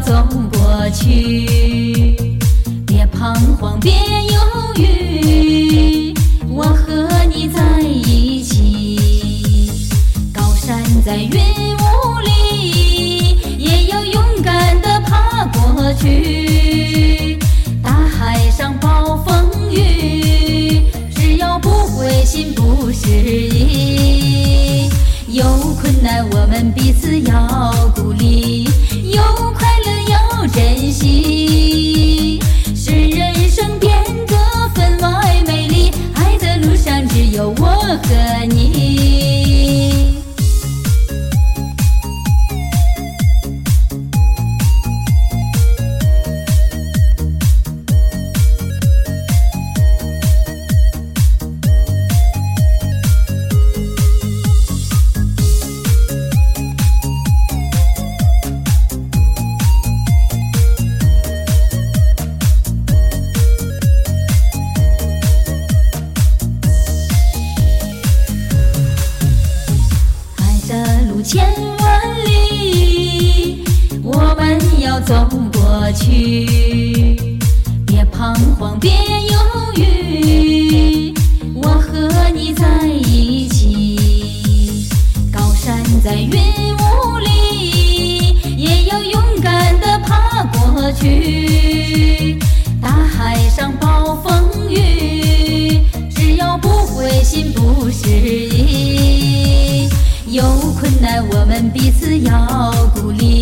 走过去，别彷徨，别犹豫，我和你在一起。高山在云雾里，也要勇敢地爬过去。大海上暴风雨，只要不灰心不失意。有困难我们彼此要鼓励，有有我和你。千万里，我们要走过去。别彷徨，别犹豫，我和你在一起。高山在云雾里，也要勇敢地爬过去。我们彼此要鼓励，